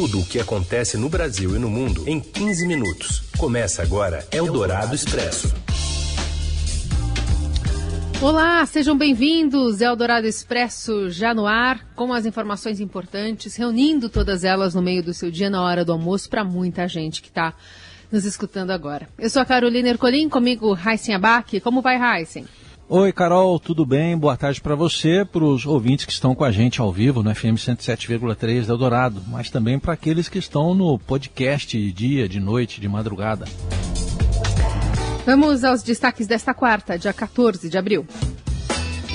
Tudo o que acontece no Brasil e no mundo em 15 minutos. Começa agora Eldorado Expresso. Olá, sejam bem-vindos. Eldorado Expresso já no ar, com as informações importantes, reunindo todas elas no meio do seu dia na hora do almoço para muita gente que está nos escutando agora. Eu sou a Carolina Ercolim, comigo Raíssen Abac. Como vai, Raíssen? Oi, Carol, tudo bem? Boa tarde para você, para os ouvintes que estão com a gente ao vivo no FM 107,3 da Eldorado, mas também para aqueles que estão no podcast de dia, de noite, de madrugada. Vamos aos destaques desta quarta, dia 14 de abril.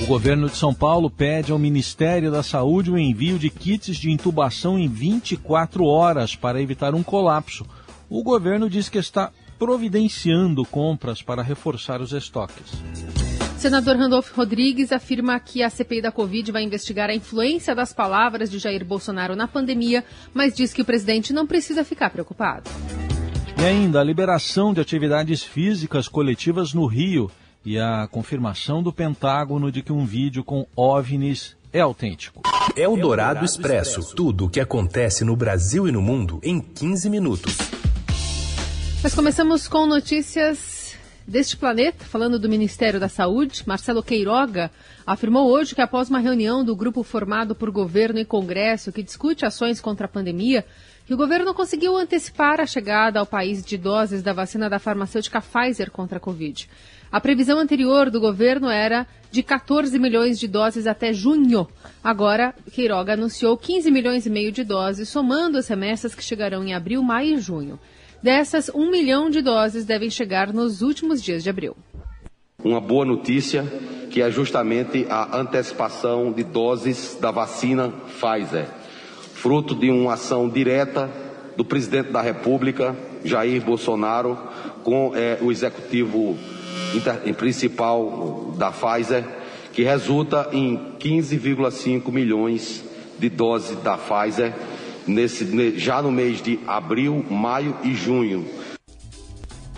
O governo de São Paulo pede ao Ministério da Saúde o envio de kits de intubação em 24 horas para evitar um colapso. O governo diz que está providenciando compras para reforçar os estoques. Senador Randolfo Rodrigues afirma que a CPI da Covid vai investigar a influência das palavras de Jair Bolsonaro na pandemia, mas diz que o presidente não precisa ficar preocupado. E ainda a liberação de atividades físicas coletivas no Rio e a confirmação do Pentágono de que um vídeo com OVNIs é autêntico. É o Dourado Expresso. Tudo o que acontece no Brasil e no mundo em 15 minutos. Mas começamos com notícias deste planeta, falando do Ministério da Saúde, Marcelo Queiroga afirmou hoje que após uma reunião do grupo formado por governo e Congresso que discute ações contra a pandemia, que o governo conseguiu antecipar a chegada ao país de doses da vacina da farmacêutica Pfizer contra a Covid. A previsão anterior do governo era de 14 milhões de doses até junho. Agora, Queiroga anunciou 15 milhões e meio de doses, somando as remessas que chegarão em abril, maio e junho. Dessas, um milhão de doses devem chegar nos últimos dias de abril. Uma boa notícia que é justamente a antecipação de doses da vacina Pfizer, fruto de uma ação direta do presidente da República, Jair Bolsonaro, com é, o executivo inter, principal da Pfizer, que resulta em 15,5 milhões de doses da Pfizer nesse, já no mês de abril, maio e junho.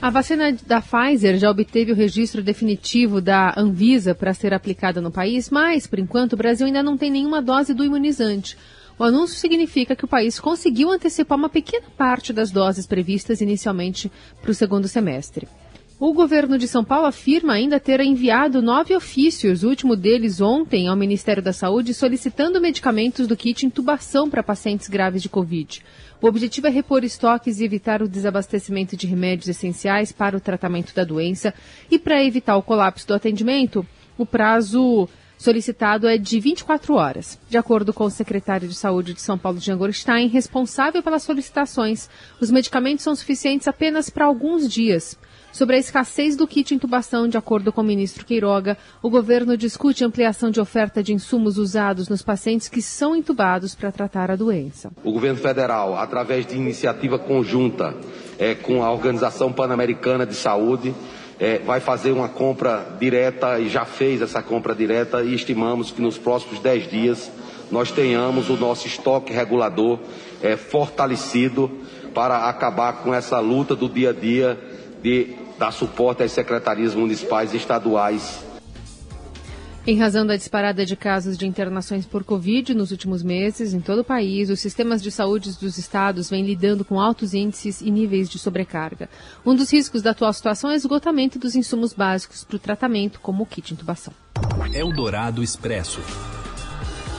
A vacina da Pfizer já obteve o registro definitivo da Anvisa para ser aplicada no país, mas, por enquanto, o Brasil ainda não tem nenhuma dose do imunizante. O anúncio significa que o país conseguiu antecipar uma pequena parte das doses previstas inicialmente para o segundo semestre. O governo de São Paulo afirma ainda ter enviado nove ofícios, o último deles ontem, ao Ministério da Saúde, solicitando medicamentos do kit intubação para pacientes graves de Covid. O objetivo é repor estoques e evitar o desabastecimento de remédios essenciais para o tratamento da doença. E para evitar o colapso do atendimento, o prazo solicitado é de 24 horas. De acordo com o secretário de Saúde de São Paulo, Jean Gorstein, responsável pelas solicitações, os medicamentos são suficientes apenas para alguns dias. Sobre a escassez do kit intubação, de acordo com o ministro Queiroga, o governo discute ampliação de oferta de insumos usados nos pacientes que são intubados para tratar a doença. O governo federal, através de iniciativa conjunta é, com a Organização Pan-Americana de Saúde, é, vai fazer uma compra direta e já fez essa compra direta e estimamos que nos próximos 10 dias nós tenhamos o nosso estoque regulador é, fortalecido para acabar com essa luta do dia a dia de dar suporte às secretarias municipais e estaduais. Em razão da disparada de casos de internações por Covid nos últimos meses em todo o país, os sistemas de saúde dos estados vêm lidando com altos índices e níveis de sobrecarga. Um dos riscos da atual situação é o esgotamento dos insumos básicos para o tratamento, como o kit intubação. Eldorado Expresso.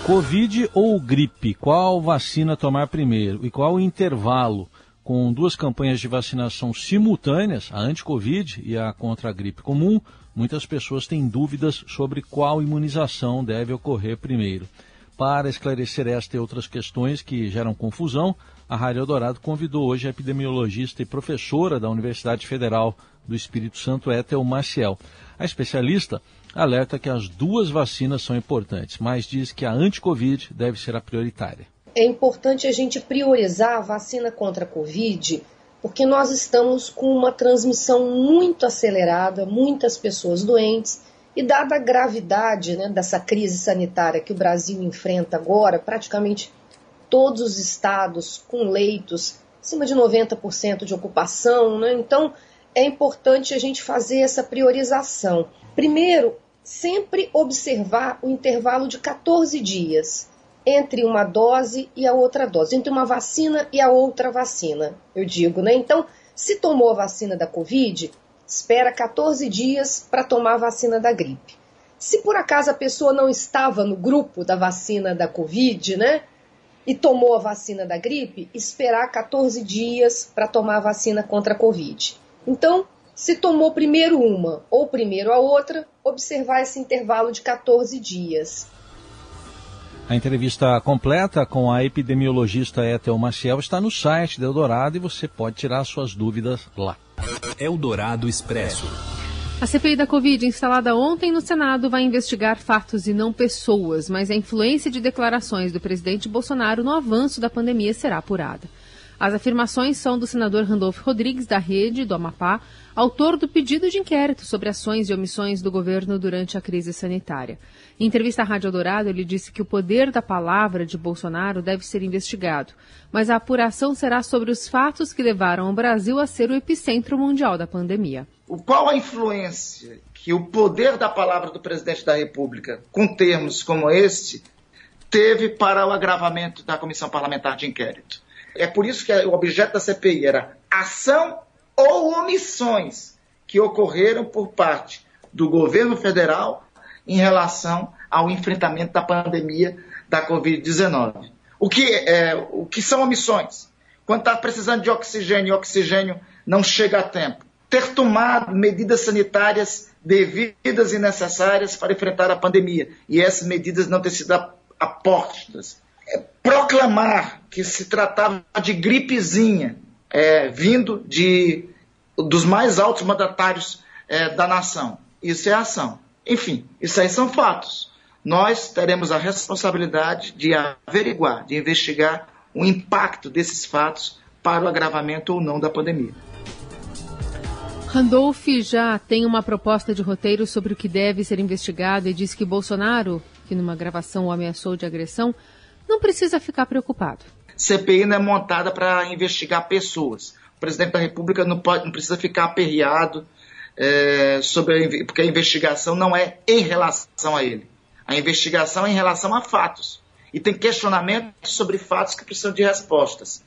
Covid ou gripe? Qual vacina tomar primeiro? E qual o intervalo? Com duas campanhas de vacinação simultâneas, a anti-Covid e a contra a gripe comum, muitas pessoas têm dúvidas sobre qual imunização deve ocorrer primeiro. Para esclarecer esta e outras questões que geram confusão, a Rádio Eldorado convidou hoje a epidemiologista e professora da Universidade Federal do Espírito Santo, Ethel Maciel. A especialista alerta que as duas vacinas são importantes, mas diz que a anti-Covid deve ser a prioritária é importante a gente priorizar a vacina contra a Covid, porque nós estamos com uma transmissão muito acelerada, muitas pessoas doentes, e dada a gravidade né, dessa crise sanitária que o Brasil enfrenta agora, praticamente todos os estados com leitos, acima de 90% de ocupação, né? então é importante a gente fazer essa priorização. Primeiro, sempre observar o intervalo de 14 dias entre uma dose e a outra dose, entre uma vacina e a outra vacina, eu digo, né? Então, se tomou a vacina da Covid, espera 14 dias para tomar a vacina da gripe. Se por acaso a pessoa não estava no grupo da vacina da Covid, né? E tomou a vacina da gripe, esperar 14 dias para tomar a vacina contra a Covid. Então, se tomou primeiro uma ou primeiro a outra, observar esse intervalo de 14 dias. A entrevista completa com a epidemiologista Ethel Maciel está no site do Eldorado e você pode tirar suas dúvidas lá. Eldorado Expresso. A CPI da Covid, instalada ontem no Senado, vai investigar fatos e não pessoas, mas a influência de declarações do presidente Bolsonaro no avanço da pandemia será apurada. As afirmações são do senador Randolfo Rodrigues, da Rede, do Amapá, autor do pedido de inquérito sobre ações e omissões do governo durante a crise sanitária. Em entrevista à Rádio Dourado, ele disse que o poder da palavra de Bolsonaro deve ser investigado, mas a apuração será sobre os fatos que levaram o Brasil a ser o epicentro mundial da pandemia. Qual a influência que o poder da palavra do presidente da República, com termos como este, teve para o agravamento da comissão parlamentar de inquérito? É por isso que o objeto da CPI era ação ou omissões que ocorreram por parte do governo federal em relação ao enfrentamento da pandemia da Covid-19. O, que, é, o que são omissões? Quando está precisando de oxigênio e oxigênio não chega a tempo. Ter tomado medidas sanitárias devidas e necessárias para enfrentar a pandemia e essas medidas não ter sido apostas proclamar que se tratava de gripezinha, é, vindo de, dos mais altos mandatários é, da nação. Isso é ação. Enfim, isso aí são fatos. Nós teremos a responsabilidade de averiguar, de investigar o impacto desses fatos para o agravamento ou não da pandemia. Randolph já tem uma proposta de roteiro sobre o que deve ser investigado e diz que Bolsonaro, que numa gravação o ameaçou de agressão, não precisa ficar preocupado. CPI não é montada para investigar pessoas. O presidente da República não, pode, não precisa ficar aperreado é, sobre a, porque a investigação não é em relação a ele. A investigação é em relação a fatos. E tem questionamentos sobre fatos que precisam de respostas.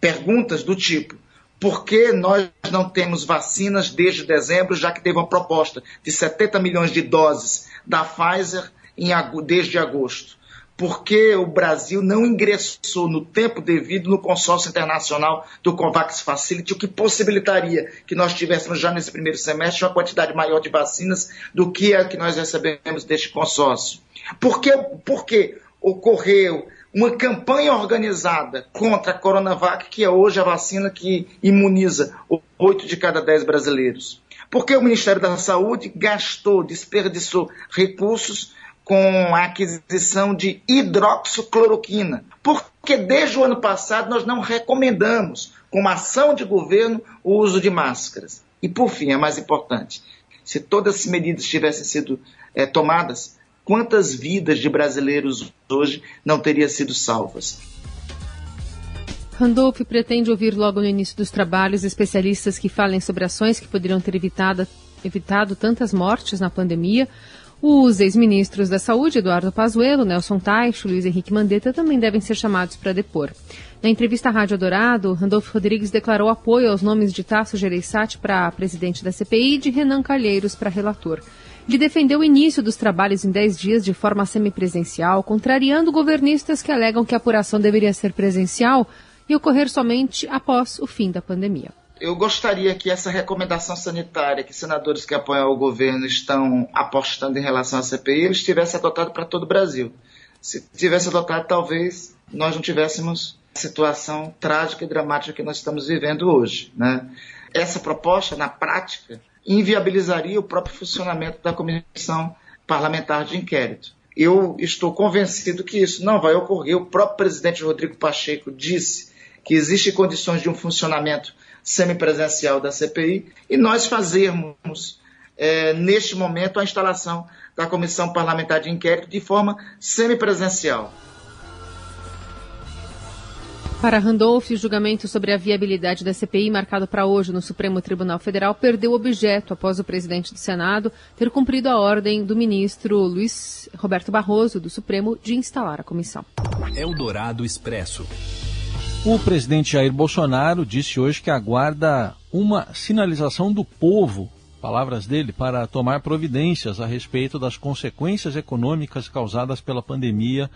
Perguntas do tipo: por que nós não temos vacinas desde dezembro, já que teve uma proposta de 70 milhões de doses da Pfizer em, desde agosto? Porque o Brasil não ingressou no tempo devido no consórcio internacional do COVAX Facility, o que possibilitaria que nós tivéssemos já nesse primeiro semestre uma quantidade maior de vacinas do que a que nós recebemos deste consórcio. Por que, por que ocorreu uma campanha organizada contra a Coronavac, que é hoje a vacina que imuniza oito de cada dez brasileiros? Porque o Ministério da Saúde gastou, desperdiçou recursos com a aquisição de hidroxicloroquina, porque desde o ano passado nós não recomendamos, como ação de governo, o uso de máscaras. E por fim, é mais importante, se todas as medidas tivessem sido é, tomadas, quantas vidas de brasileiros hoje não teriam sido salvas? Randolph pretende ouvir logo no início dos trabalhos especialistas que falem sobre ações que poderiam ter evitado, evitado tantas mortes na pandemia, os ex-ministros da Saúde, Eduardo Pazuello, Nelson Taixo, Luiz Henrique Mandetta, também devem ser chamados para depor. Na entrevista à Rádio Dourado, Randolfo Rodrigues declarou apoio aos nomes de Tasso Gereissati para presidente da CPI e de Renan Calheiros para relator. Ele defendeu o início dos trabalhos em 10 dias de forma semipresencial, contrariando governistas que alegam que a apuração deveria ser presencial e ocorrer somente após o fim da pandemia eu gostaria que essa recomendação sanitária que senadores que apoiam o governo estão apostando em relação à CPI, eles tivessem adotado para todo o Brasil. Se tivesse adotado, talvez nós não tivéssemos a situação trágica e dramática que nós estamos vivendo hoje. Né? Essa proposta, na prática, inviabilizaria o próprio funcionamento da comissão parlamentar de inquérito. Eu estou convencido que isso não vai ocorrer. O próprio presidente Rodrigo Pacheco disse que existem condições de um funcionamento semipresencial da CPI e nós fazermos, é, neste momento, a instalação da Comissão Parlamentar de Inquérito de forma semipresencial. Para Randolph, o julgamento sobre a viabilidade da CPI, marcado para hoje no Supremo Tribunal Federal, perdeu objeto após o presidente do Senado ter cumprido a ordem do ministro Luiz Roberto Barroso, do Supremo, de instalar a comissão. Eldorado Expresso. O presidente Jair Bolsonaro disse hoje que aguarda uma sinalização do povo, palavras dele, para tomar providências a respeito das consequências econômicas causadas pela pandemia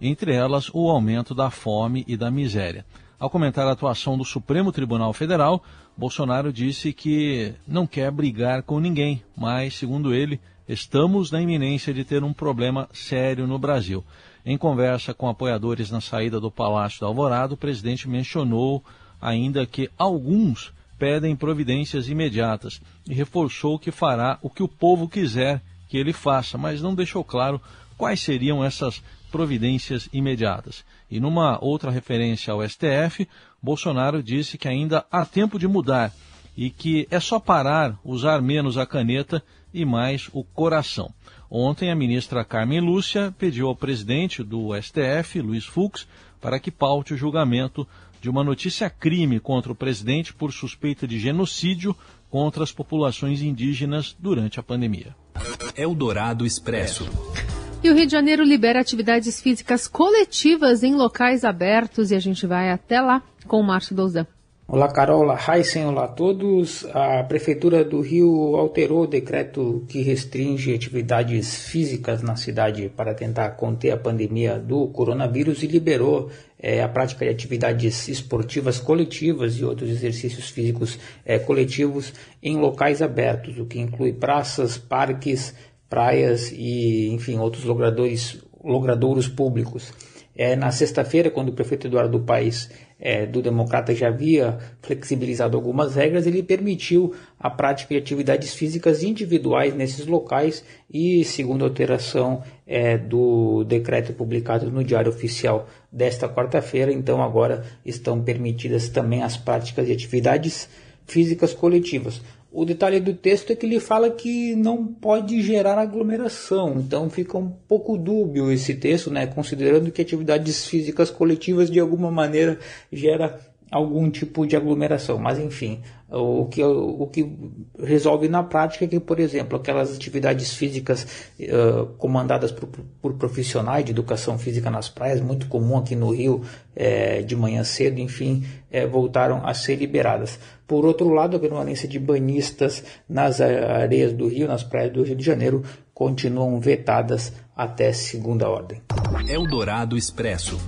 entre elas o aumento da fome e da miséria. Ao comentar a atuação do Supremo Tribunal Federal, Bolsonaro disse que não quer brigar com ninguém, mas, segundo ele, estamos na iminência de ter um problema sério no Brasil. Em conversa com apoiadores na saída do Palácio da Alvorada, o presidente mencionou ainda que alguns pedem providências imediatas e reforçou que fará o que o povo quiser que ele faça, mas não deixou claro quais seriam essas providências imediatas. E numa outra referência ao STF, Bolsonaro disse que ainda há tempo de mudar e que é só parar, usar menos a caneta e mais o coração. Ontem, a ministra Carmen Lúcia pediu ao presidente do STF, Luiz Fux, para que paute o julgamento de uma notícia crime contra o presidente por suspeita de genocídio contra as populações indígenas durante a pandemia. Eldorado Expresso. E o Rio de Janeiro libera atividades físicas coletivas em locais abertos e a gente vai até lá com o Márcio Douzan. Olá Carol, olá Heisen, olá a todos. A Prefeitura do Rio alterou o decreto que restringe atividades físicas na cidade para tentar conter a pandemia do coronavírus e liberou é, a prática de atividades esportivas coletivas e outros exercícios físicos é, coletivos em locais abertos, o que inclui praças, parques, praias e, enfim, outros logradores, logradouros públicos. É, na sexta-feira, quando o prefeito Eduardo Paes é, do Democrata já havia flexibilizado algumas regras, ele permitiu a prática de atividades físicas individuais nesses locais e, segundo a alteração é, do decreto publicado no Diário Oficial desta quarta-feira, então agora estão permitidas também as práticas de atividades físicas coletivas. O detalhe do texto é que ele fala que não pode gerar aglomeração, então fica um pouco dúbio esse texto, né, considerando que atividades físicas coletivas de alguma maneira gera algum tipo de aglomeração. Mas enfim, o que, o que resolve na prática é que, por exemplo, aquelas atividades físicas uh, comandadas por, por, profissionais de educação física nas praias, muito comum aqui no Rio, é, de manhã cedo, enfim, é, voltaram a ser liberadas. Por outro lado, a permanência de banhistas nas areias do Rio, nas praias do Rio de Janeiro, continuam vetadas até segunda ordem. Eldorado Expresso.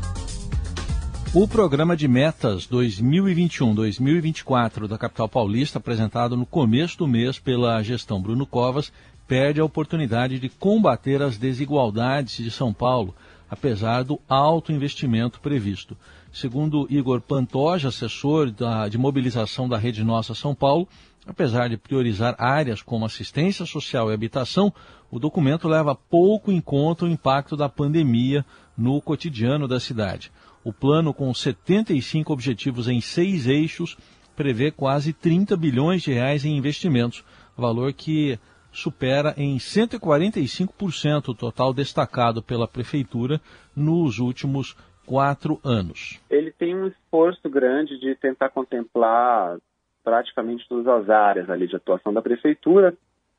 O programa de metas 2021-2024 da capital paulista, apresentado no começo do mês pela gestão Bruno Covas, perde a oportunidade de combater as desigualdades de São Paulo, apesar do alto investimento previsto. Segundo Igor Pantoja, assessor da, de mobilização da Rede Nossa São Paulo, apesar de priorizar áreas como assistência social e habitação, o documento leva pouco em conta o impacto da pandemia no cotidiano da cidade. O plano, com 75 objetivos em seis eixos, prevê quase 30 bilhões de reais em investimentos, valor que supera em 145% o total destacado pela Prefeitura nos últimos quatro anos. Ele tem um esforço grande de tentar contemplar praticamente todas as áreas ali de atuação da Prefeitura,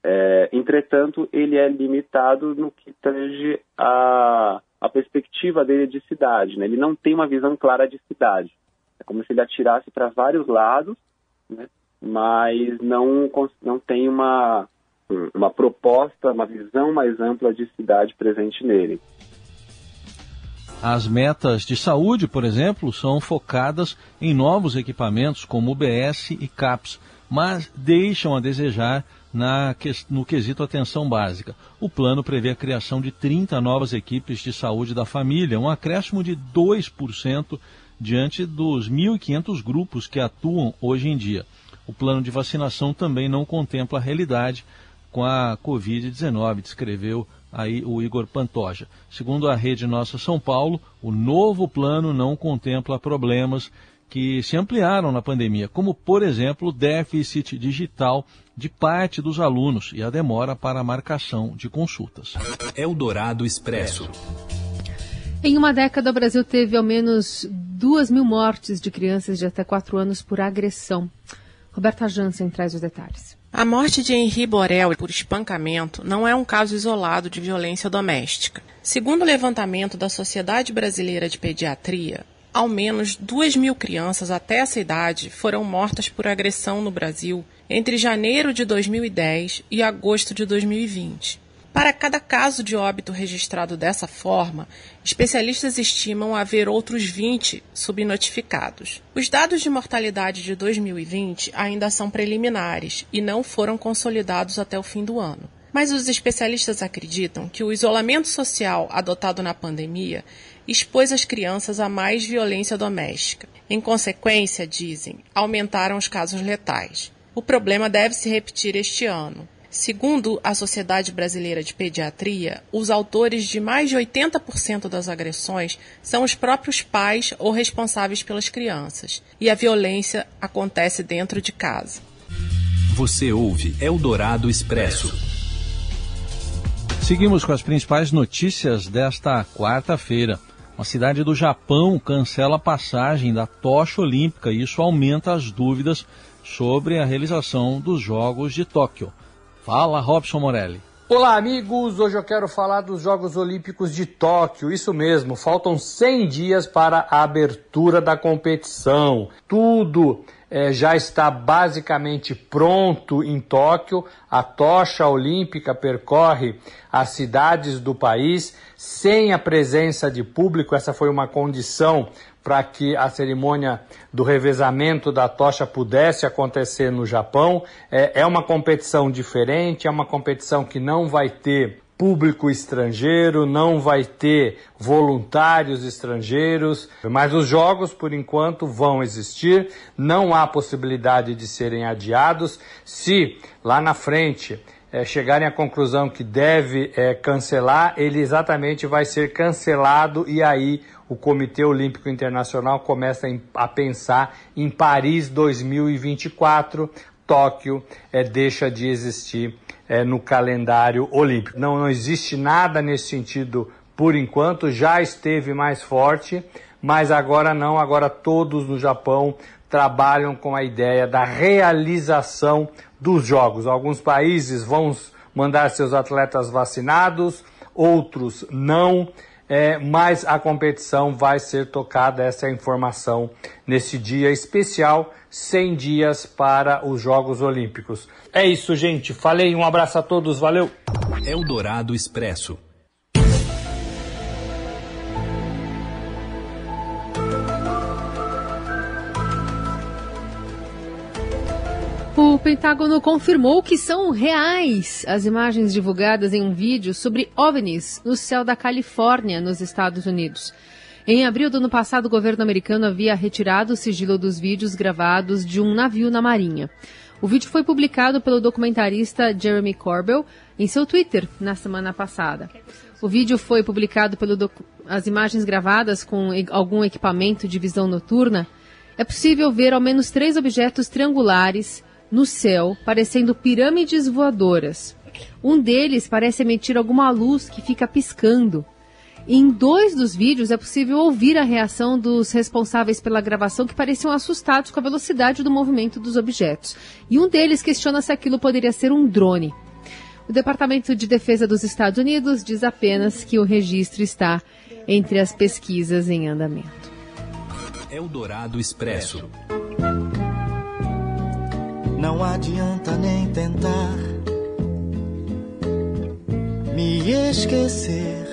é, entretanto, ele é limitado no que tange a a perspectiva dele de cidade, né? Ele não tem uma visão clara de cidade. É como se ele atirasse para vários lados, né? mas não, não tem uma, uma proposta, uma visão mais ampla de cidade presente nele. As metas de saúde, por exemplo, são focadas em novos equipamentos como UBS e CAPS, mas deixam a desejar na, no quesito atenção básica. O plano prevê a criação de 30 novas equipes de saúde da família, um acréscimo de 2% diante dos 1.500 grupos que atuam hoje em dia. O plano de vacinação também não contempla a realidade com a Covid-19, descreveu aí o Igor Pantoja. Segundo a Rede Nossa São Paulo, o novo plano não contempla problemas que se ampliaram na pandemia, como, por exemplo, o déficit digital de parte dos alunos e a demora para a marcação de consultas. Eldorado Expresso. Em uma década, o Brasil teve ao menos duas mil mortes de crianças de até quatro anos por agressão. Roberta Jansen traz os detalhes. A morte de Henri Borel por espancamento não é um caso isolado de violência doméstica. Segundo o levantamento da Sociedade Brasileira de Pediatria, ao menos duas mil crianças até essa idade foram mortas por agressão no Brasil entre janeiro de 2010 e agosto de 2020. Para cada caso de óbito registrado dessa forma, especialistas estimam haver outros 20 subnotificados. Os dados de mortalidade de 2020 ainda são preliminares e não foram consolidados até o fim do ano. Mas os especialistas acreditam que o isolamento social adotado na pandemia expôs as crianças a mais violência doméstica. Em consequência, dizem, aumentaram os casos letais. O problema deve se repetir este ano. Segundo a Sociedade Brasileira de Pediatria, os autores de mais de 80% das agressões são os próprios pais ou responsáveis pelas crianças, e a violência acontece dentro de casa. Você ouve Eldorado Expresso. Seguimos com as principais notícias desta quarta-feira. Uma cidade do Japão cancela a passagem da tocha olímpica e isso aumenta as dúvidas sobre a realização dos Jogos de Tóquio. Fala, Robson Morelli. Olá, amigos! Hoje eu quero falar dos Jogos Olímpicos de Tóquio. Isso mesmo, faltam 100 dias para a abertura da competição. Tudo é, já está basicamente pronto em Tóquio. A tocha olímpica percorre as cidades do país sem a presença de público. Essa foi uma condição para que a cerimônia do revezamento da tocha pudesse acontecer no Japão. É, é uma competição diferente, é uma competição que não vai ter público estrangeiro, não vai ter voluntários estrangeiros, mas os jogos, por enquanto, vão existir, não há possibilidade de serem adiados. Se lá na frente é, chegarem à conclusão que deve é, cancelar, ele exatamente vai ser cancelado e aí o Comitê Olímpico Internacional começa a pensar em Paris 2024, Tóquio é, deixa de existir é, no calendário olímpico. Não, não existe nada nesse sentido por enquanto, já esteve mais forte, mas agora não, agora todos no Japão trabalham com a ideia da realização dos jogos. Alguns países vão mandar seus atletas vacinados, outros não é, mas a competição vai ser tocada, essa é a informação, nesse dia especial, 100 dias para os Jogos Olímpicos. É isso, gente. Falei, um abraço a todos, valeu! Eldorado Expresso. Pentágono confirmou que são reais as imagens divulgadas em um vídeo sobre OVNIs no céu da Califórnia, nos Estados Unidos. Em abril do ano passado, o governo americano havia retirado o sigilo dos vídeos gravados de um navio na Marinha. O vídeo foi publicado pelo documentarista Jeremy Corbell em seu Twitter na semana passada. O vídeo foi publicado pelo as imagens gravadas com algum equipamento de visão noturna. É possível ver ao menos três objetos triangulares no céu, parecendo pirâmides voadoras. Um deles parece emitir alguma luz que fica piscando. Em dois dos vídeos é possível ouvir a reação dos responsáveis pela gravação que pareciam assustados com a velocidade do movimento dos objetos. E um deles questiona se aquilo poderia ser um drone. O Departamento de Defesa dos Estados Unidos diz apenas que o registro está entre as pesquisas em andamento. Eldorado Expresso. Não adianta nem tentar me esquecer.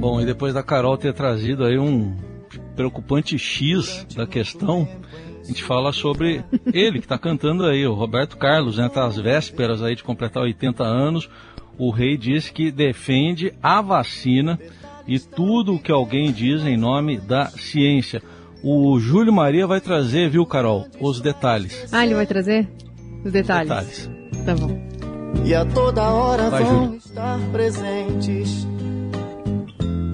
Bom, e depois da Carol ter trazido aí um preocupante X da questão, a gente fala sobre ele que está cantando aí, o Roberto Carlos, né? Tá às vésperas aí de completar 80 anos. O rei disse que defende a vacina e tudo o que alguém diz em nome da ciência. O Júlio Maria vai trazer, viu, Carol, os detalhes. Ah, ele vai trazer os detalhes? Detalhes. Tá bom. E a toda hora vai, vão Júlio. estar presentes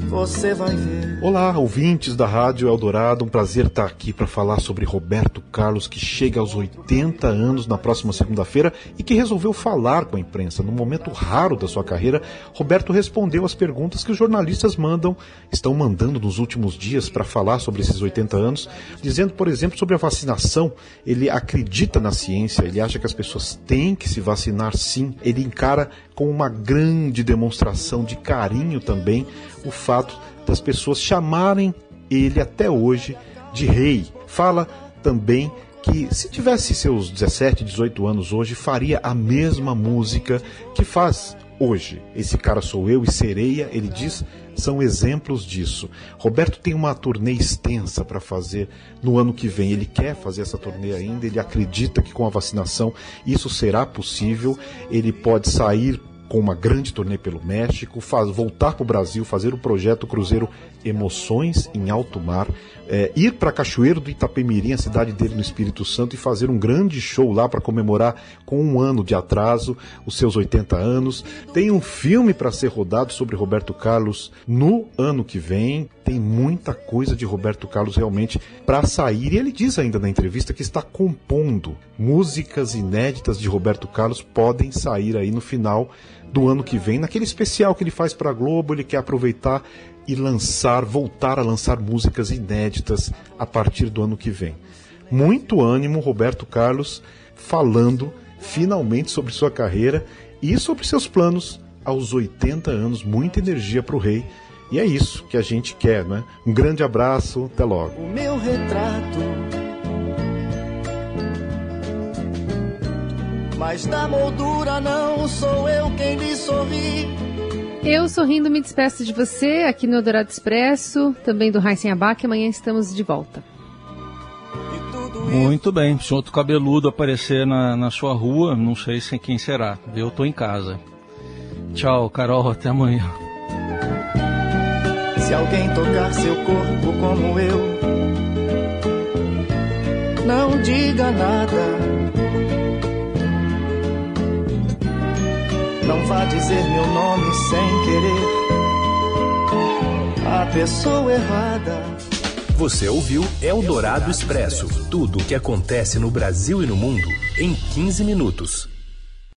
você vai ver. Olá, ouvintes da Rádio Eldorado, um prazer estar aqui para falar sobre Roberto Carlos, que chega aos 80 anos na próxima segunda-feira e que resolveu falar com a imprensa. Num momento raro da sua carreira, Roberto respondeu às perguntas que os jornalistas mandam, estão mandando nos últimos dias para falar sobre esses 80 anos, dizendo, por exemplo, sobre a vacinação. Ele acredita na ciência, ele acha que as pessoas têm que se vacinar sim. Ele encara com uma grande demonstração de carinho também o fato das pessoas chamarem ele até hoje de rei. Fala também que se tivesse seus 17, 18 anos hoje, faria a mesma música que faz hoje. Esse cara sou eu e Sereia, ele diz, são exemplos disso. Roberto tem uma turnê extensa para fazer no ano que vem. Ele quer fazer essa turnê ainda, ele acredita que com a vacinação isso será possível. Ele pode sair com uma grande turnê pelo México, faz, voltar para o Brasil, fazer o projeto Cruzeiro Emoções em Alto Mar, é, ir para Cachoeiro do Itapemirim, a cidade dele no Espírito Santo, e fazer um grande show lá para comemorar com um ano de atraso os seus 80 anos. Tem um filme para ser rodado sobre Roberto Carlos no ano que vem. Tem muita coisa de Roberto Carlos realmente para sair. E ele diz ainda na entrevista que está compondo músicas inéditas de Roberto Carlos podem sair aí no final do ano que vem, naquele especial que ele faz para a Globo, ele quer aproveitar e lançar, voltar a lançar músicas inéditas a partir do ano que vem. Muito ânimo, Roberto Carlos, falando finalmente sobre sua carreira e sobre seus planos aos 80 anos. Muita energia para o rei. E é isso que a gente quer, né? Um grande abraço, até logo. O meu retrato. Mas da moldura não sou eu quem lhe sorri. Eu sorrindo me despeço de você aqui no Eldorado Expresso, também do Raíssen Abac. Amanhã estamos de volta. Muito bem. Se outro cabeludo aparecer na, na sua rua, não sei sem quem será. Eu tô em casa. Tchau, Carol. Até amanhã. Se alguém tocar seu corpo como eu, não diga nada. Não vá dizer meu nome sem querer. A pessoa errada. Você ouviu Eldorado Expresso tudo o que acontece no Brasil e no mundo em 15 minutos.